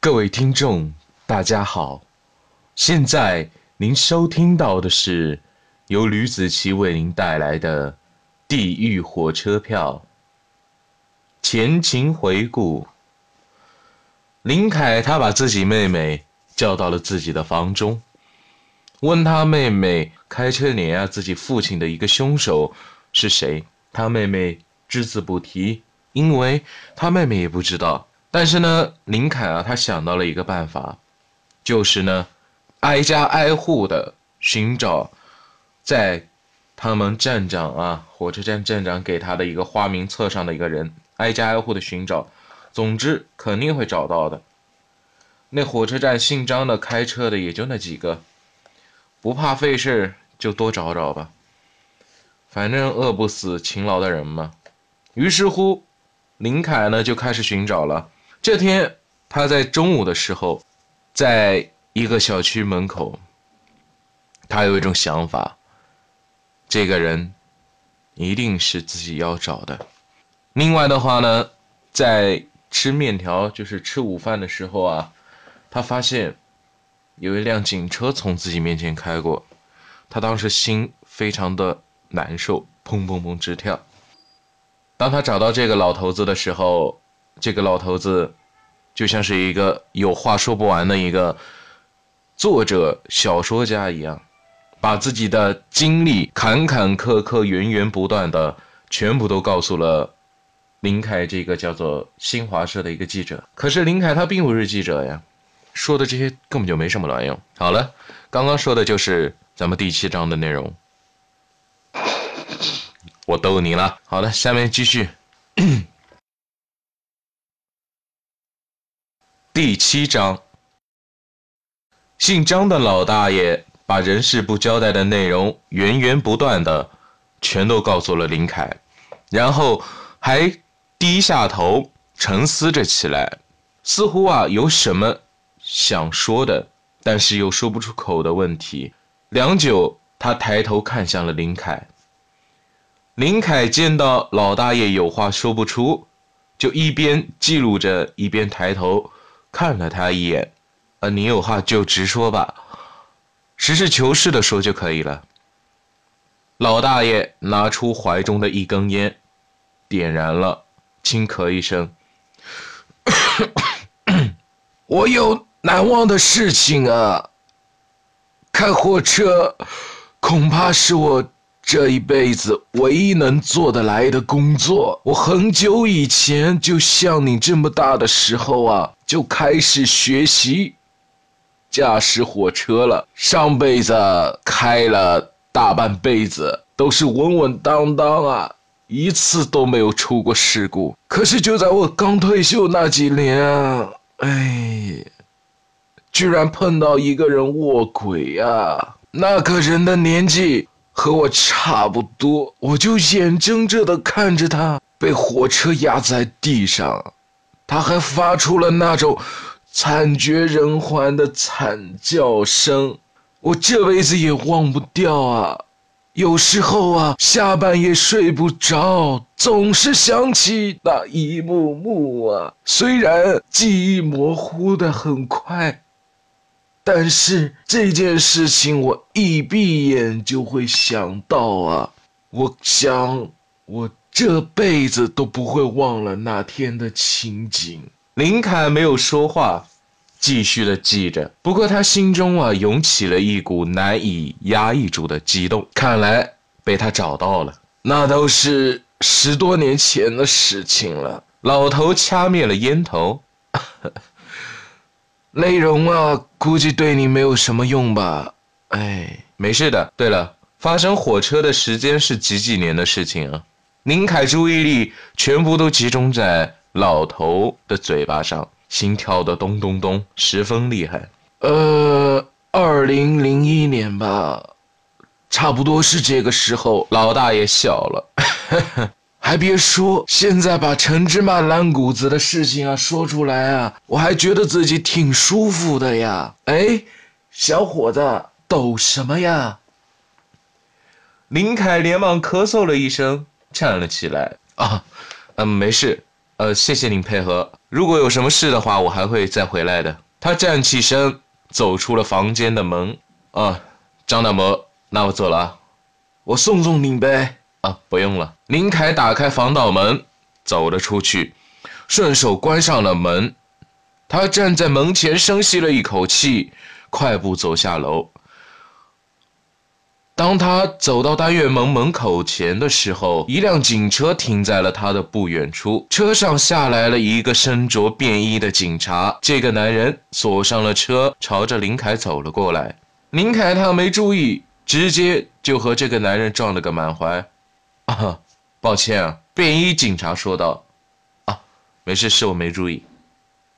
各位听众，大家好，现在您收听到的是由吕子奇为您带来的《地狱火车票》前情回顾。林凯他把自己妹妹叫到了自己的房中，问他妹妹开车碾压自己父亲的一个凶手是谁。他妹妹只字不提，因为他妹妹也不知道。但是呢，林凯啊，他想到了一个办法，就是呢，挨家挨户的寻找，在他们站长啊，火车站站长给他的一个花名册上的一个人，挨家挨户的寻找，总之肯定会找到的。那火车站姓张的开车的也就那几个，不怕费事就多找找吧，反正饿不死勤劳的人嘛。于是乎，林凯呢就开始寻找了。这天，他在中午的时候，在一个小区门口，他有一种想法：这个人一定是自己要找的。另外的话呢，在吃面条，就是吃午饭的时候啊，他发现有一辆警车从自己面前开过，他当时心非常的难受，砰砰砰直跳。当他找到这个老头子的时候，这个老头子，就像是一个有话说不完的一个作者、小说家一样，把自己的经历坎坎坷坷、源源不断的全部都告诉了林凯这个叫做新华社的一个记者。可是林凯他并不是记者呀，说的这些根本就没什么卵用。好了，刚刚说的就是咱们第七章的内容，我逗你了。好了，下面继续。第七章，姓张的老大爷把人事部交代的内容源源不断的全都告诉了林凯，然后还低下头沉思着起来，似乎啊有什么想说的，但是又说不出口的问题。良久，他抬头看向了林凯。林凯见到老大爷有话说不出，就一边记录着，一边抬头。看了他一眼，呃，你有话就直说吧，实事求是的说就可以了。老大爷拿出怀中的一根烟，点燃了，轻咳一声：“ 我有难忘的事情啊，开货车，恐怕是我。”这一辈子唯一能做得来的工作，我很久以前就像你这么大的时候啊，就开始学习驾驶火车了。上辈子开了大半辈子，都是稳稳当当啊，一次都没有出过事故。可是就在我刚退休那几年，哎，居然碰到一个人卧轨呀！那个人的年纪。和我差不多，我就眼睁睁的看着他被火车压在地上，他还发出了那种惨绝人寰的惨叫声，我这辈子也忘不掉啊！有时候啊，下半夜睡不着，总是想起那一幕幕啊，虽然记忆模糊的很快。但是这件事情，我一闭眼就会想到啊！我想，我这辈子都不会忘了那天的情景。林凯没有说话，继续的记着。不过他心中啊，涌起了一股难以压抑住的激动。看来被他找到了，那都是十多年前的事情了。老头掐灭了烟头。内容啊，估计对你没有什么用吧？哎，没事的。对了，发生火车的时间是几几年的事情啊？林凯注意力全部都集中在老头的嘴巴上，心跳的咚咚咚，十分厉害。呃，二零零一年吧，差不多是这个时候。老大爷笑了。还别说，现在把陈芝麻烂谷子的事情啊说出来啊，我还觉得自己挺舒服的呀。哎，小伙子，抖什么呀？林凯连忙咳嗽了一声，站了起来。啊，嗯，没事。呃，谢谢您配合。如果有什么事的话，我还会再回来的。他站起身，走出了房间的门。啊，张大魔，那我走了。我送送您呗。啊，不用了。林凯打开防盗门，走了出去，顺手关上了门。他站在门前，深吸了一口气，快步走下楼。当他走到单元门门口前的时候，一辆警车停在了他的不远处。车上下来了一个身着便衣的警察。这个男人锁上了车，朝着林凯走了过来。林凯他没注意，直接就和这个男人撞了个满怀。啊，抱歉啊，便衣警察说道。啊，没事，是我没注意。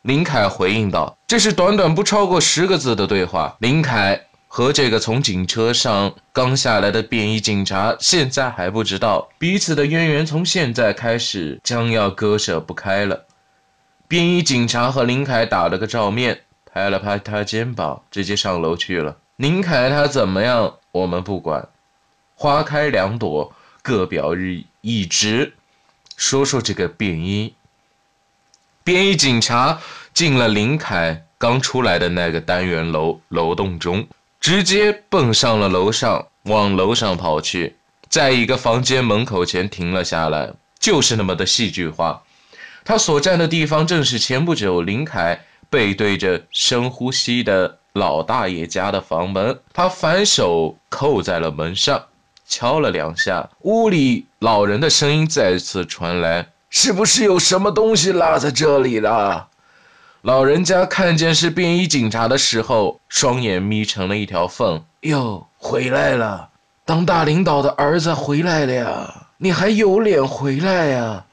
林凯回应道。这是短短不超过十个字的对话。林凯。和这个从警车上刚下来的便衣警察，现在还不知道彼此的渊源，从现在开始将要割舍不开了。便衣警察和林凯打了个照面，拍了拍他肩膀，直接上楼去了。林凯他怎么样，我们不管。花开两朵，各表日一枝。说说这个便衣。便衣警察进了林凯刚出来的那个单元楼楼栋中。直接蹦上了楼上，往楼上跑去，在一个房间门口前停了下来，就是那么的戏剧化。他所站的地方正是前不久林凯背对着深呼吸的老大爷家的房门。他反手扣在了门上，敲了两下，屋里老人的声音再次传来：“是不是有什么东西落在这里了？”老人家看见是便衣警察的时候，双眼眯成了一条缝。哟，回来了！当大领导的儿子回来了呀！你还有脸回来呀？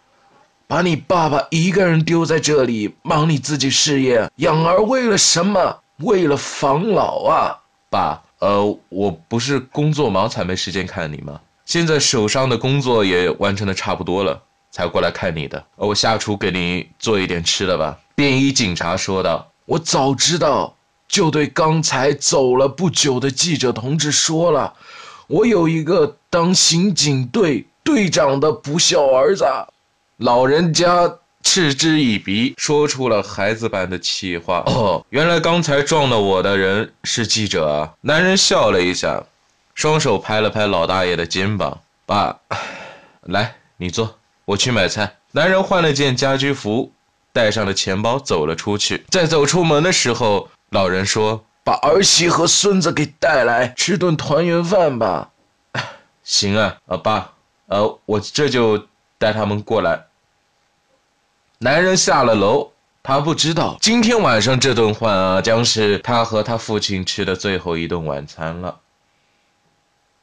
把你爸爸一个人丢在这里，忙你自己事业，养儿为了什么？为了防老啊！爸，呃，我不是工作忙才没时间看你吗？现在手上的工作也完成的差不多了，才过来看你的。我下厨给你做一点吃的吧。便衣警察说道：“我早知道，就对刚才走了不久的记者同志说了。我有一个当刑警队队长的不孝儿子。”老人家嗤之以鼻，说出了孩子般的气话：“哦，原来刚才撞了我的人是记者啊！”男人笑了一下，双手拍了拍老大爷的肩膀：“爸，来，你坐，我去买菜。”男人换了件家居服。带上了钱包，走了出去。在走出门的时候，老人说：“把儿媳和孙子给带来，吃顿团圆饭吧。”“ 行啊，啊爸，呃，我这就带他们过来。”男人下了楼，他不知道今天晚上这顿饭啊，将是他和他父亲吃的最后一顿晚餐了。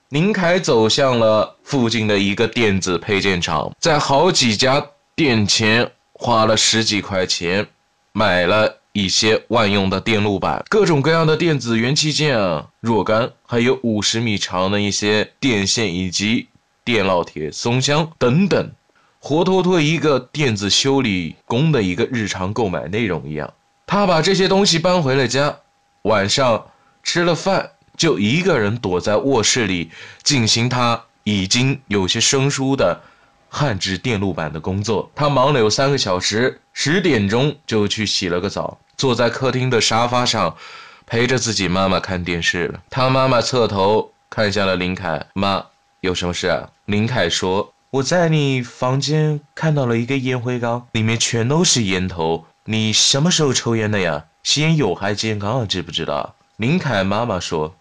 林凯走向了附近的一个电子配件厂，在好几家店前。花了十几块钱，买了一些万用的电路板，各种各样的电子元器件啊，若干，还有五十米长的一些电线以及电烙铁、松香等等，活脱脱一个电子修理工的一个日常购买内容一样。他把这些东西搬回了家，晚上吃了饭，就一个人躲在卧室里进行他已经有些生疏的。焊制电路板的工作，他忙了有三个小时，十点钟就去洗了个澡，坐在客厅的沙发上，陪着自己妈妈看电视了。他妈妈侧头看向了林凯，妈，有什么事啊？林凯说：“我在你房间看到了一个烟灰缸，里面全都是烟头，你什么时候抽烟的呀？吸烟有害健康啊，知不知道？”林凯妈妈说：“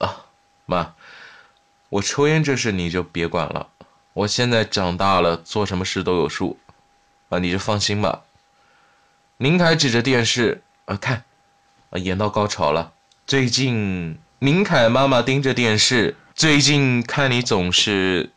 啊，妈，我抽烟这事你就别管了。”我现在长大了，做什么事都有数，啊，你就放心吧。林凯指着电视，啊，看，啊，演到高潮了。最近，林凯妈妈盯着电视，最近看你总是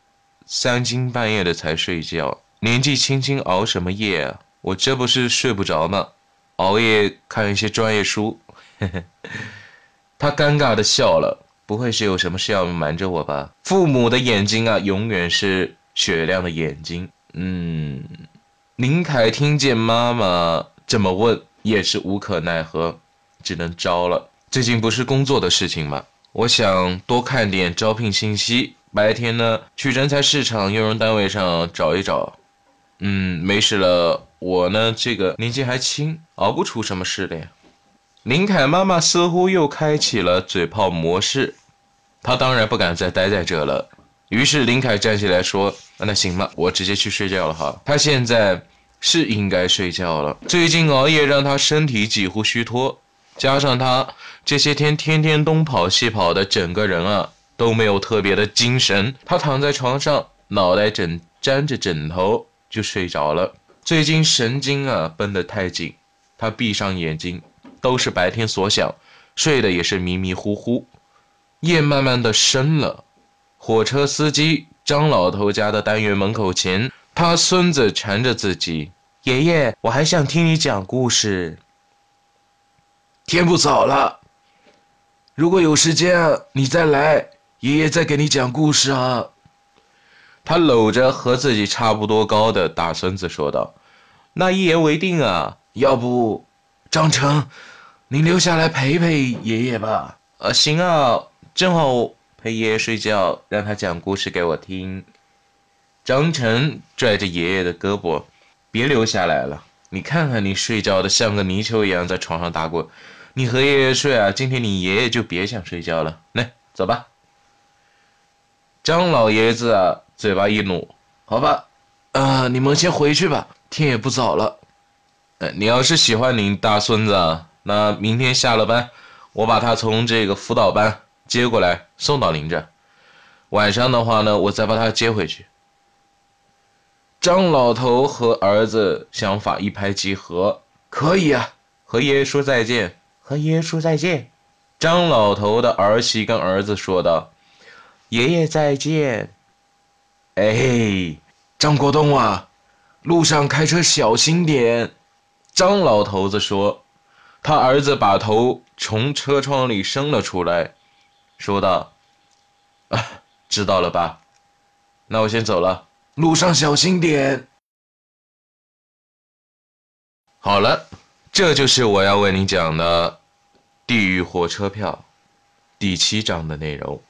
三更半夜的才睡觉，年纪轻轻熬什么夜啊？我这不是睡不着吗？熬夜看一些专业书。他尴尬的笑了。不会是有什么事要瞒着我吧？父母的眼睛啊，永远是雪亮的眼睛。嗯，林凯听见妈妈这么问，也是无可奈何，只能招了。最近不是工作的事情吗？我想多看点招聘信息，白天呢去人才市场用人单位上找一找。嗯，没事了，我呢，这个年纪还轻，熬不出什么事的呀。林凯妈妈似乎又开启了嘴炮模式，她当然不敢再待在这了。于是林凯站起来说：“那行吧，我直接去睡觉了哈。”他现在是应该睡觉了。最近熬夜让他身体几乎虚脱，加上他这些天天天东跑西跑的，整个人啊都没有特别的精神。他躺在床上，脑袋枕沾着枕头就睡着了。最近神经啊绷得太紧，他闭上眼睛。都是白天所想，睡得也是迷迷糊糊。夜慢慢的深了，火车司机张老头家的单元门口前，他孙子缠着自己：“爷爷，我还想听你讲故事。”天不早了，如果有时间你再来，爷爷再给你讲故事啊。他搂着和自己差不多高的大孙子说道：“那一言为定啊，要不，张成。”你留下来陪陪爷爷吧。呃，行啊，正好陪爷爷睡觉，让他讲故事给我听。张晨拽着爷爷的胳膊，别留下来了。你看看你睡觉的像个泥鳅一样在床上打滚，你和爷爷睡啊，今天你爷爷就别想睡觉了。来，走吧。张老爷子啊，嘴巴一努，好吧，呃，你们先回去吧，天也不早了。呃，你要是喜欢你大孙子。那明天下了班，我把他从这个辅导班接过来送到您这。晚上的话呢，我再把他接回去。张老头和儿子想法一拍即合，可以啊，和爷爷说再见，和爷爷说再见。张老头的儿媳跟儿子说道：“爷爷再见。”哎，张国栋啊，路上开车小心点。张老头子说。他儿子把头从车窗里伸了出来，说道：“啊，知道了吧？那我先走了，路上小心点。”好了，这就是我要为你讲的《地狱火车票》第七章的内容。